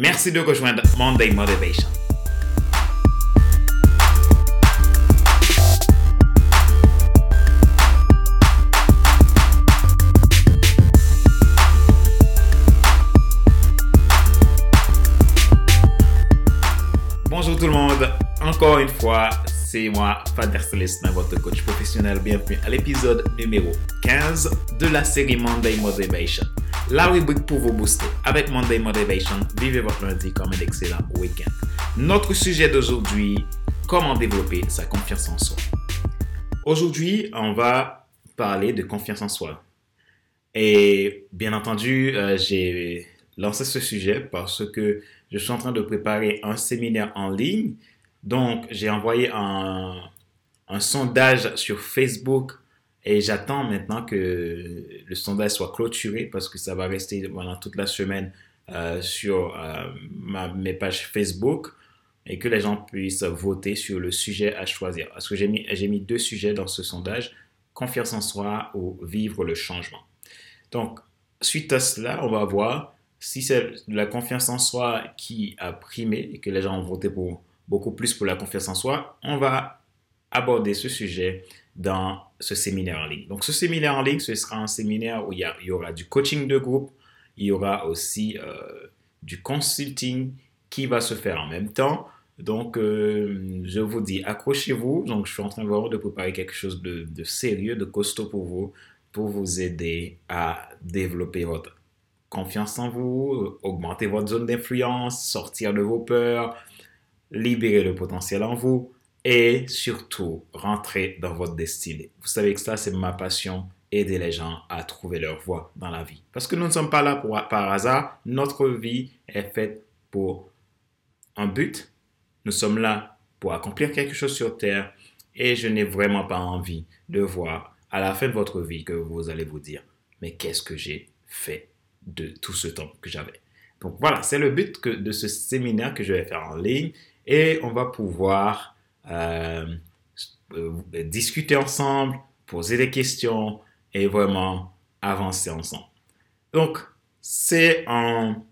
Merci de rejoindre Monday Motivation. Bonjour tout le monde, encore une fois, c'est moi, Fader Célestin, votre coach professionnel. Bienvenue à l'épisode numéro 15 de la série Monday Motivation. La rubrique pour vous booster avec Monday Motivation. Vivez votre lundi comme un excellent week-end. Notre sujet d'aujourd'hui, comment développer sa confiance en soi. Aujourd'hui, on va parler de confiance en soi. Et bien entendu, euh, j'ai lancé ce sujet parce que je suis en train de préparer un séminaire en ligne. Donc, j'ai envoyé un, un sondage sur Facebook et j'attends maintenant que le sondage soit clôturé parce que ça va rester pendant toute la semaine euh, sur euh, mes pages Facebook et que les gens puissent voter sur le sujet à choisir. Parce que j'ai mis, j'ai mis deux sujets dans ce sondage, confiance en soi ou vivre le changement. Donc, suite à cela, on va voir si c'est la confiance en soi qui a primé et que les gens ont voté pour beaucoup plus pour la confiance en soi, on va aborder ce sujet dans ce séminaire en ligne. Donc, ce séminaire en ligne, ce sera un séminaire où il y, aura du coaching de groupe, il y aura aussi euh, du consulting qui va se faire en même temps. Donc, euh, je vous dis, accrochez-vous. Donc, je suis en train de préparer quelque chose de, de, sérieux, de costaud pour vous, pour vous aider à développer votre confiance en vous, augmenter votre zone d'influence, sortir de vos peurs, libérer le potentiel en vous et surtout rentrer dans votre destinée. Vous savez que ça, c'est ma passion, aider les gens à trouver leur voie dans la vie. Parce que nous ne sommes pas là par hasard, notre vie est faite pour un but. Nous sommes là pour accomplir quelque chose sur Terre et je n'ai vraiment pas envie de voir à la fin de votre vie que vous allez vous dire, mais qu'est-ce que j'ai fait de tout ce temps que j'avais? Donc voilà, c'est le but que, de ce séminaire que je vais faire en ligne et on va pouvoir discuter ensemble, poser des questions et vraiment avancer ensemble. Donc, c'est un,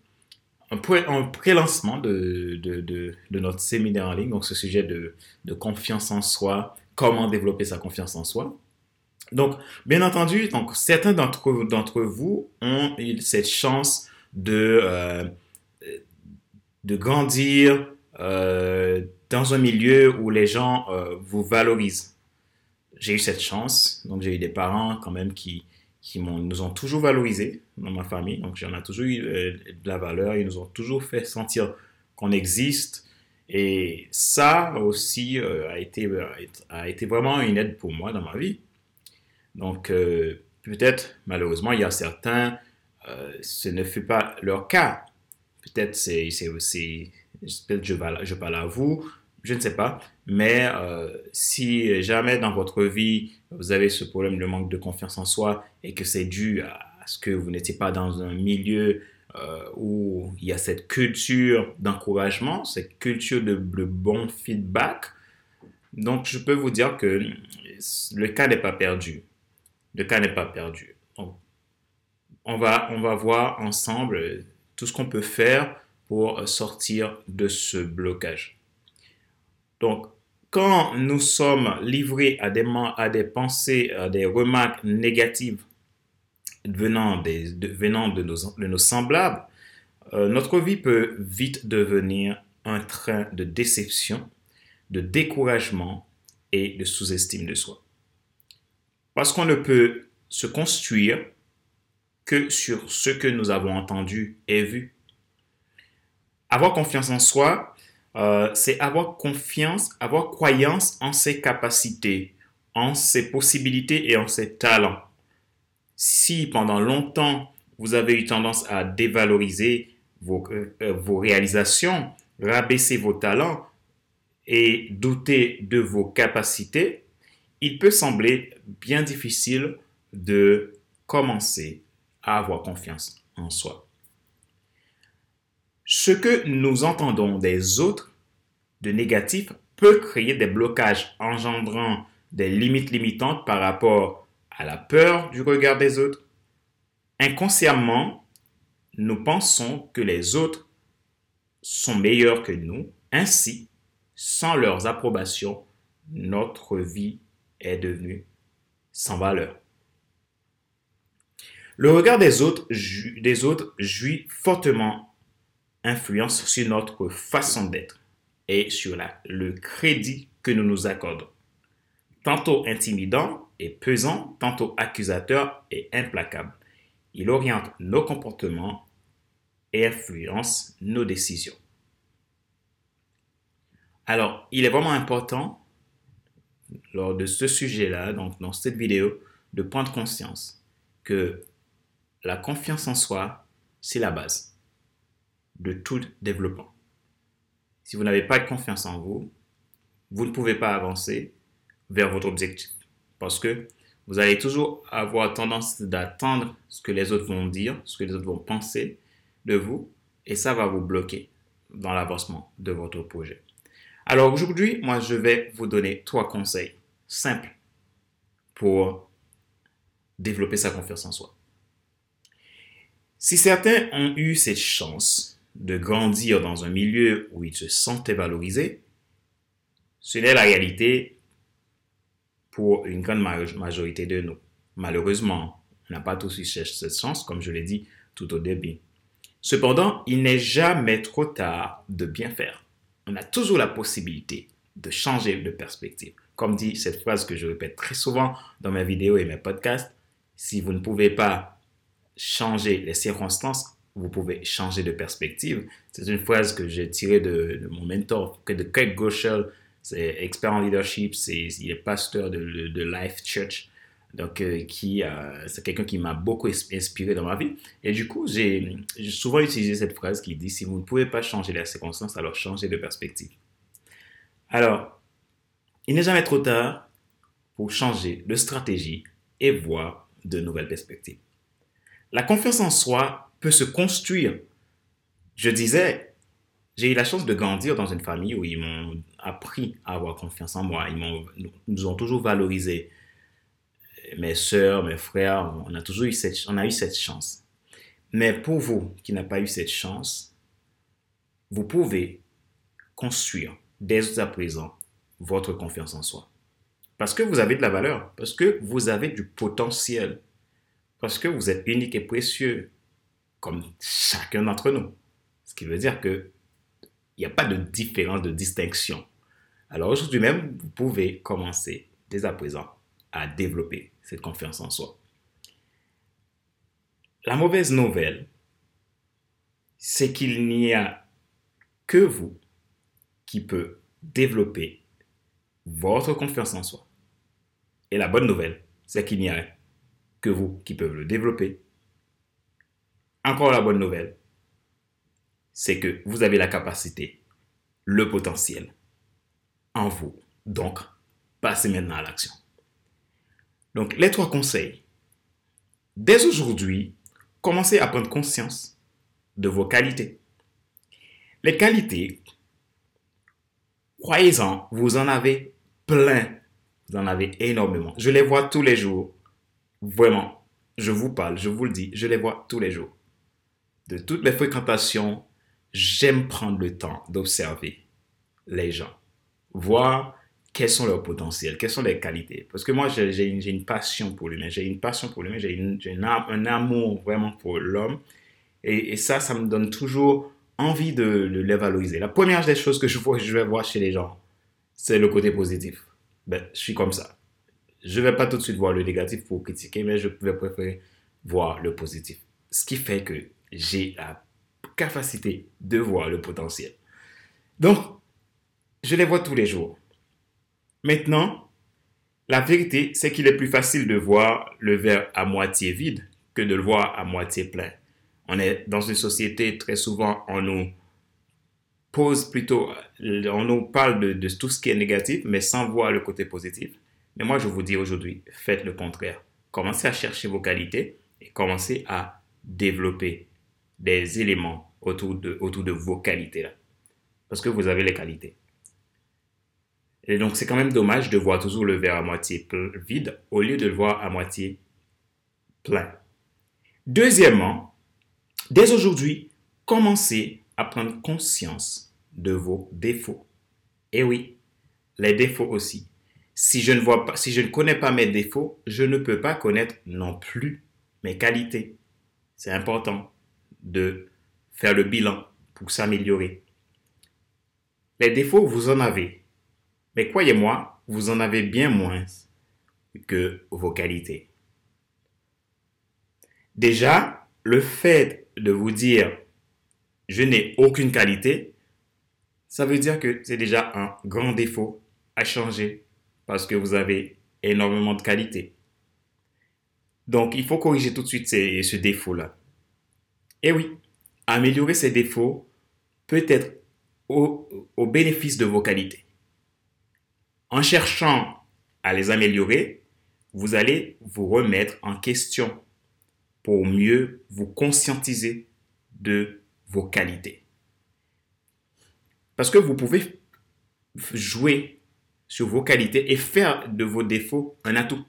un, pré-lancement de, de, de, de, notre séminaire en ligne, donc ce sujet de, confiance en soi, comment développer sa confiance en soi. Donc, bien entendu, donc, certains d'entre, vous ont eu cette chance de, euh, de grandir euh, dans un milieu où les gens euh, vous valorisent. J'ai eu cette chance, donc j'ai eu des parents quand même qui, qui nous ont toujours valorisés dans ma famille, donc j'en ai toujours eu euh, de la valeur, ils nous ont toujours fait sentir qu'on existe. Et ça aussi euh, a, été, a été vraiment une aide pour moi dans ma vie. Donc peut-être, malheureusement, il y a certains, ce ne fut pas leur cas. Peut-être c'est aussi peut-être je, je parle à vous, je ne sais pas. Mais euh, si jamais dans votre vie, vous avez ce problème de manque de confiance en soi et que c'est dû à ce que vous n'étiez pas dans un milieu euh, où il y a cette culture d'encouragement, cette culture de, de, bon feedback, donc je peux vous dire que le cas n'est pas perdu. Le cas n'est pas perdu. va, on va voir ensemble tout ce qu'on peut faire pour sortir de ce blocage. Donc, quand nous sommes livrés à des, à des pensées, à des remarques négatives venant, des, de, venant de, nos, de nos semblables, euh, notre vie peut vite devenir un train de déception, de découragement et de sous-estime de soi. Parce qu'on ne peut se construire que sur ce que nous avons entendu et vu. Avoir confiance en soi, euh, c'est avoir confiance, avoir croyance en ses capacités, en ses possibilités et en ses talents. Si pendant longtemps vous avez eu tendance à dévaloriser vos, euh, euh, vos réalisations, rabaisser vos talents et douter de vos capacités, il peut sembler bien difficile de commencer avoir confiance en soi. Ce que nous entendons des autres de négatif peut créer des blocages engendrant des limites limitantes par rapport à la peur du regard des autres. Inconsciemment, nous pensons que les autres sont meilleurs que nous. Ainsi, sans leurs approbations, notre vie est devenue sans valeur. Le regard des autres, des jouit fortement influence sur notre façon d'être et sur le crédit que nous nous accordons. Tantôt intimidant et pesant, tantôt accusateur et implacable. Il oriente nos comportements et influence nos décisions. Alors, il est vraiment important, lors de ce sujet-là, donc dans cette vidéo, de prendre conscience que la confiance en soi, c'est la base de tout développement. Si vous n'avez pas confiance en vous, vous ne pouvez pas avancer vers votre objectif. Parce que vous allez toujours avoir tendance d'attendre ce que les autres vont dire, ce que les autres vont penser de vous, et ça va vous bloquer dans l'avancement de votre projet. Alors aujourd'hui, moi, je vais vous donner trois conseils simples pour développer sa confiance en soi. Si certains ont eu cette chance de grandir dans un milieu où ils se sentaient valorisés, ce n'est la réalité pour une grande majorité de nous. Malheureusement, on n'a pas tous eu cette chance, comme je l'ai dit tout au début. Cependant, il n'est jamais trop tard de bien faire. On a toujours la possibilité de changer de perspective. Comme dit cette phrase que je répète très souvent dans mes vidéos et mes podcasts, si vous ne pouvez pas changer les circonstances, vous pouvez changer de perspective. C'est une phrase que j'ai tirée de, mon mentor, de Kate Goschel, c'est expert en leadership, c'est, il est pasteur de, Life Church. Donc, euh, qui, c'est quelqu'un qui m'a beaucoup inspiré dans ma vie. Et du coup, j'ai, j'ai souvent utilisé cette phrase qui dit, si vous ne pouvez pas changer les circonstances, alors changez de perspective. Alors, il n'est jamais trop tard pour changer de stratégie et voir de nouvelles perspectives. La confiance en soi peut se construire. Je disais, j'ai eu la chance de grandir dans une famille où ils m'ont appris à avoir confiance en moi. Ils nous ont toujours valorisé. Mes soeurs, mes frères, on a toujours eu cette, on a eu cette chance. Mais pour vous qui n'avez pas eu cette chance, vous pouvez construire dès à présent votre confiance en soi. Parce que vous avez de la valeur, parce que vous avez du potentiel. Parce que vous êtes unique et précieux, comme chacun d'entre nous. Ce qui veut dire qu'il n'y a pas de différence, de distinction. Alors aujourd'hui même, vous pouvez commencer dès à présent à développer cette confiance en soi. La mauvaise nouvelle, c'est qu'il n'y a que vous qui peut développer votre confiance en soi. Et la bonne nouvelle, c'est qu'il n'y a que vous qui peuvent le développer. Encore la bonne nouvelle, c'est que vous avez la capacité, le potentiel en vous. Donc, passez maintenant à l'action. Donc, les trois conseils. Dès aujourd'hui, commencez à prendre conscience de vos qualités. Les qualités, croyez-en, vous en avez plein. Vous en avez énormément. Je les vois tous les jours Vraiment, je vous parle, je vous le dis, je les vois tous les jours. De toutes les fréquentations, j'aime prendre le temps d'observer les gens, voir quels sont leurs potentiels, quelles sont leurs qualités. Parce que moi, j'ai une, passion pour l'humain, j'ai une passion pour l'humain, j'ai un amour vraiment pour l'homme. Et, ça, ça me donne toujours envie de, de, les valoriser. La première des choses que je, je vais voir chez les gens, c'est le côté positif. Ben, je suis comme ça je ne vais pas tout de suite voir le négatif pour critiquer, mais je vais préférer voir le positif. Ce qui fait que j'ai la capacité de voir le potentiel. Donc, je les vois tous les jours. Maintenant, la vérité, c'est qu'il est plus facile de voir le verre à moitié vide que de le voir à moitié plein. On est dans une société, très souvent, on nous pose plutôt, on nous parle de, de tout ce qui est négatif, mais sans voir le côté positif. Mais moi, je vous dis aujourd'hui, faites le contraire. Commencez à chercher vos qualités et commencez à développer des éléments autour de, autour de vos qualités-là. Parce que vous avez les qualités. Et donc, c'est quand même dommage de voir toujours le verre à moitié vide au lieu de le voir à moitié plein. Deuxièmement, dès aujourd'hui, commencez à prendre conscience de vos défauts. Et oui, les défauts aussi. Si je ne vois pas, si je ne connais pas mes défauts, je ne peux pas connaître non plus mes qualités. C'est important de faire le bilan pour s'améliorer. Les défauts, vous en avez. Mais croyez-moi, vous en avez bien moins que vos qualités. Déjà, le fait de vous dire je n'ai aucune qualité, ça veut dire que c'est déjà un grand défaut à changer parce que vous avez énormément de qualité. Donc, il faut corriger tout de suite ce défaut-là. Et oui, améliorer ces défauts peut être au bénéfice de vos qualités. En cherchant à les améliorer, vous allez vous remettre en question pour mieux vous conscientiser de vos qualités. Parce que vous pouvez jouer sur vos qualités et faire de vos défauts un atout.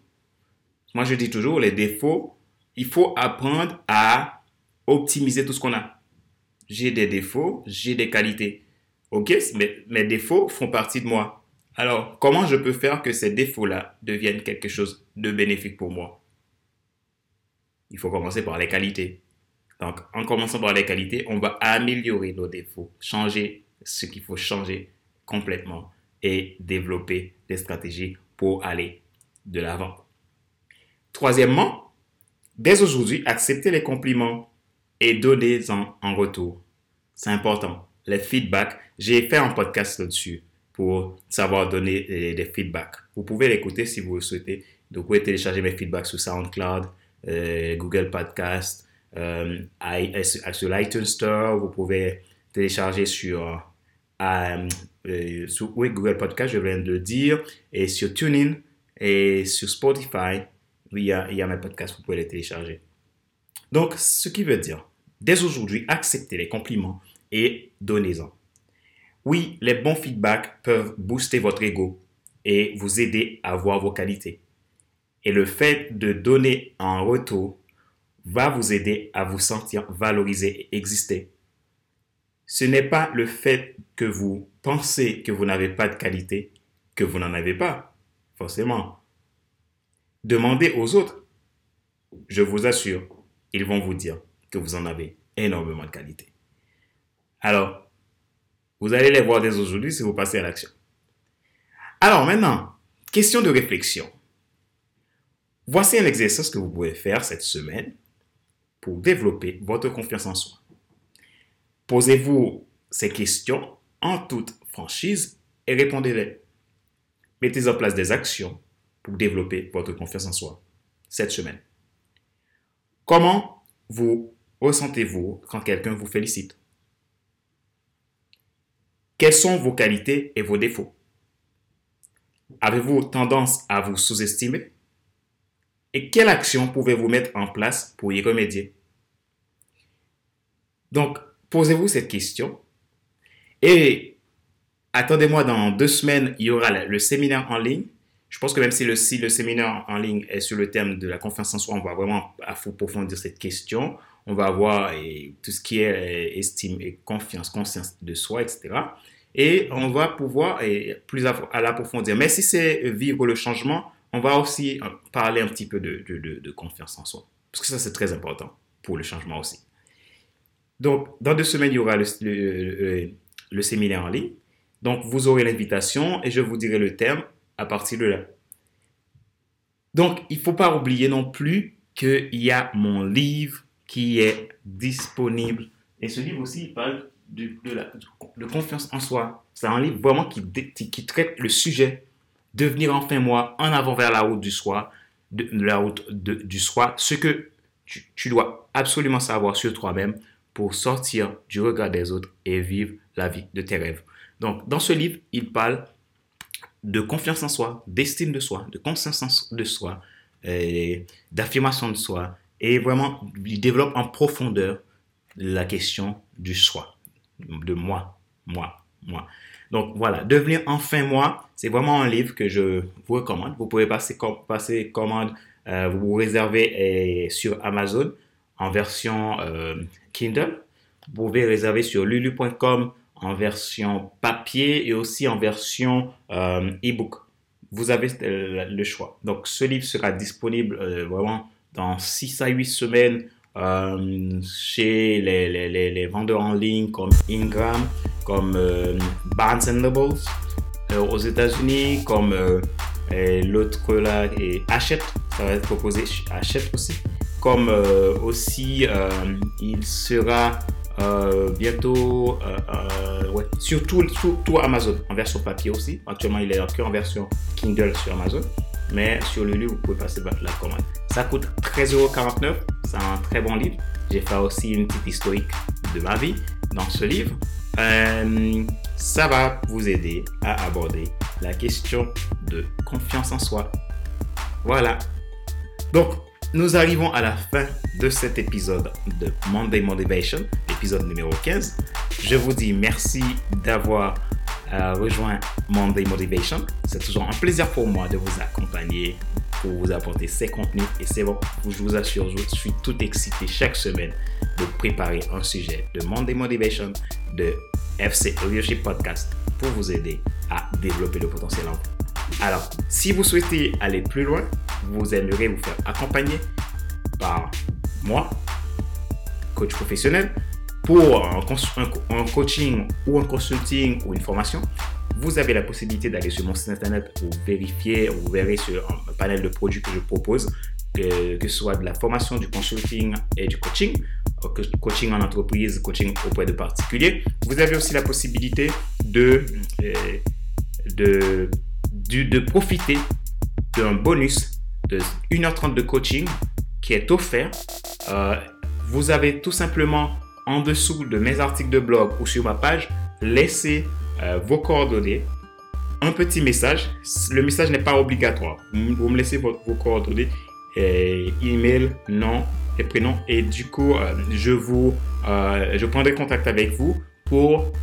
Moi, je dis toujours, les défauts, il faut apprendre à optimiser tout ce qu'on a. J'ai des défauts, j'ai des qualités. Ok, mais mes défauts font partie de moi. Alors, comment je peux faire que ces défauts-là deviennent quelque chose de bénéfique pour moi? Il faut commencer par les qualités. Donc, en commençant par les qualités, on va améliorer nos défauts, changer ce qu'il faut changer complètement et développer des stratégies pour aller de l'avant. Troisièmement, dès aujourd'hui, acceptez les compliments et donnez-en en retour. C'est important. Les feedbacks, j'ai fait un podcast là-dessus pour savoir donner des feedbacks. Vous pouvez l'écouter si vous le souhaitez. Donc, vous pouvez télécharger mes feedbacks sur SoundCloud, euh, Google Podcast, euh, sur l'iTunes Store. Vous pouvez télécharger sur euh, sur Google Podcast, je viens de le dire, et sur TuneIn et sur Spotify, il y, a, il y a mes podcasts, vous pouvez les télécharger. Donc, ce qui veut dire, dès aujourd'hui, acceptez les compliments et donnez-en. Oui, les bons feedbacks peuvent booster votre ego et vous aider à voir vos qualités. Et le fait de donner en retour va vous aider à vous sentir valorisé et exister ce n'est pas le fait que vous pensez que vous n'avez pas de qualité que vous n'en avez pas, forcément. Demandez aux autres. Je vous assure, ils vont vous dire que vous en avez énormément de qualité. Alors, vous allez les voir dès aujourd'hui si vous passez à l'action. Alors maintenant, question de réflexion. Voici un exercice que vous pouvez faire cette semaine pour développer votre confiance en soi. Posez-vous ces questions en toute franchise et répondez-les. Mettez en place des actions pour développer votre confiance en soi cette semaine. Comment vous ressentez-vous quand quelqu'un vous félicite? Quelles sont vos qualités et vos défauts? Avez-vous tendance à vous sous-estimer? Et quelle action pouvez-vous mettre en place pour y remédier? Donc, Posez-vous cette question. Et attendez-moi, dans deux semaines, il y aura le, séminaire en ligne. Je pense que même si le, séminaire en ligne est sur le thème de la confiance en soi, on va vraiment approfondir cette question. On va voir tout ce qui est estime et confiance, conscience de soi, etc. Et on va pouvoir plus à, l'approfondir. Mais si c'est vivre le changement, on va aussi euh, parler un petit peu de confiance en soi. Parce que ça, c'est très important pour le changement aussi. Donc, dans deux semaines, il y aura le, séminaire en ligne. Donc, vous aurez l'invitation et je vous dirai le terme à partir de là. Donc, il ne faut pas oublier non plus qu'il y a mon livre qui est disponible. Et ce livre aussi, il parle de, confiance en soi. C'est un livre vraiment qui, qui, traite le sujet devenir enfin moi, en avant vers la route du soi, de, la route du soi, ce que tu dois absolument savoir sur toi-même pour sortir du regard des autres et vivre la vie de tes rêves. Donc, dans ce livre, il parle de confiance en soi, d'estime de soi, de conscience de soi, d'affirmation de soi, et vraiment, il développe en profondeur la question du soi, de moi, moi, moi. Donc voilà, devenir enfin moi, c'est vraiment un livre que je vous recommande. Vous pouvez passer, passer commande, euh, vous vous réservez sur Amazon en version euh, Kindle. vous pouvez réserver sur lulu.com en version papier et aussi en version euh, e-book. Vous avez le choix. Donc, ce livre sera disponible euh, vraiment dans 6 à 8 semaines euh, chez les, les, les, vendeurs en ligne comme Ingram, comme Barnes Noble aux États-Unis, comme l'autre là, et Hachette, ça va être proposé Hachette aussi. Comme aussi, il sera euh, bientôt euh, euh, ouais, sur tout, Amazon, en version papier aussi. Actuellement, il est en version Kindle sur Amazon. Mais sur le livre, vous pouvez passer la commande. Ça coûte 13,49€. C'est un très bon livre. J'ai fait aussi une petite historique de ma vie dans ce livre. ça va vous aider à aborder la question de confiance en soi. Voilà. Donc, nous arrivons à la fin de cet épisode de Monday Motivation, épisode numéro 15. Je vous dis merci d'avoir euh, rejoint Monday Motivation. C'est toujours un plaisir pour moi de vous accompagner, pour vous apporter ces contenus. Et c'est bon, je vous assure, je suis tout excité chaque semaine de préparer un sujet de Monday Motivation, de FC Leadership Podcast pour vous aider à développer le potentiel en vous. Alors, si vous souhaitez aller plus loin, vous aimeriez vous faire accompagner par moi, coach professionnel, pour un, coaching ou un consulting ou une formation, vous avez la possibilité d'aller sur mon site internet pour vérifier, vous verrez sur un panel de produits que je propose, que, ce soit de la formation, du consulting et du coaching, coaching en entreprise, coaching auprès de particuliers. Vous avez aussi la possibilité de, euh, de de, profiter d'un bonus de 1h30 de coaching qui est offert. Euh, vous avez tout simplement en dessous de mes articles de blog ou sur ma page, laissez euh, vos coordonnées, un petit message. Le message n'est pas obligatoire. Vous me laissez vos, coordonnées, email, nom et prénom. Et du coup, euh, je vous, je prendrai contact avec vous pour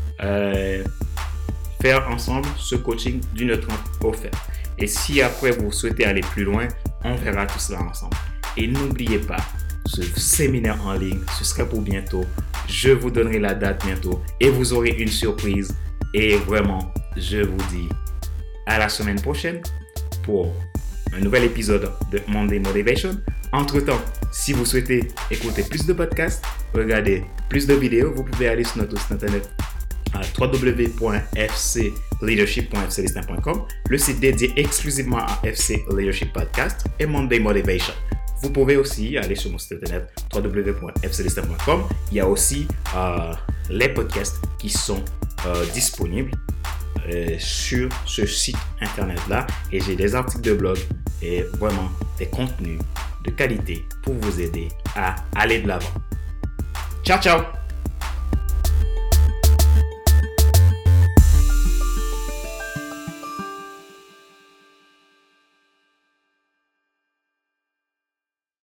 faire ensemble ce coaching d'une heure offert. Et si après vous souhaitez aller plus loin, on verra tout cela ensemble. Et n'oubliez pas, ce séminaire en ligne, ce sera pour bientôt. Je vous donnerai la date bientôt et vous aurez une surprise. Et vraiment, je vous dis à la semaine prochaine pour un nouvel épisode de Monday Motivation. Entre-temps, si vous souhaitez écouter plus de podcasts, regarder plus de vidéos, vous pouvez aller sur notre site internet à le site dédié exclusivement à FC Leadership Podcast et Monday Motivation. Vous pouvez aussi aller sur mon site internet www.fclistin.com. Il y a aussi euh, les podcasts qui sont euh, disponibles euh, sur ce site internet-là. Et j'ai des articles de blog et vraiment des contenus de qualité pour vous aider à aller de l'avant. Ciao, ciao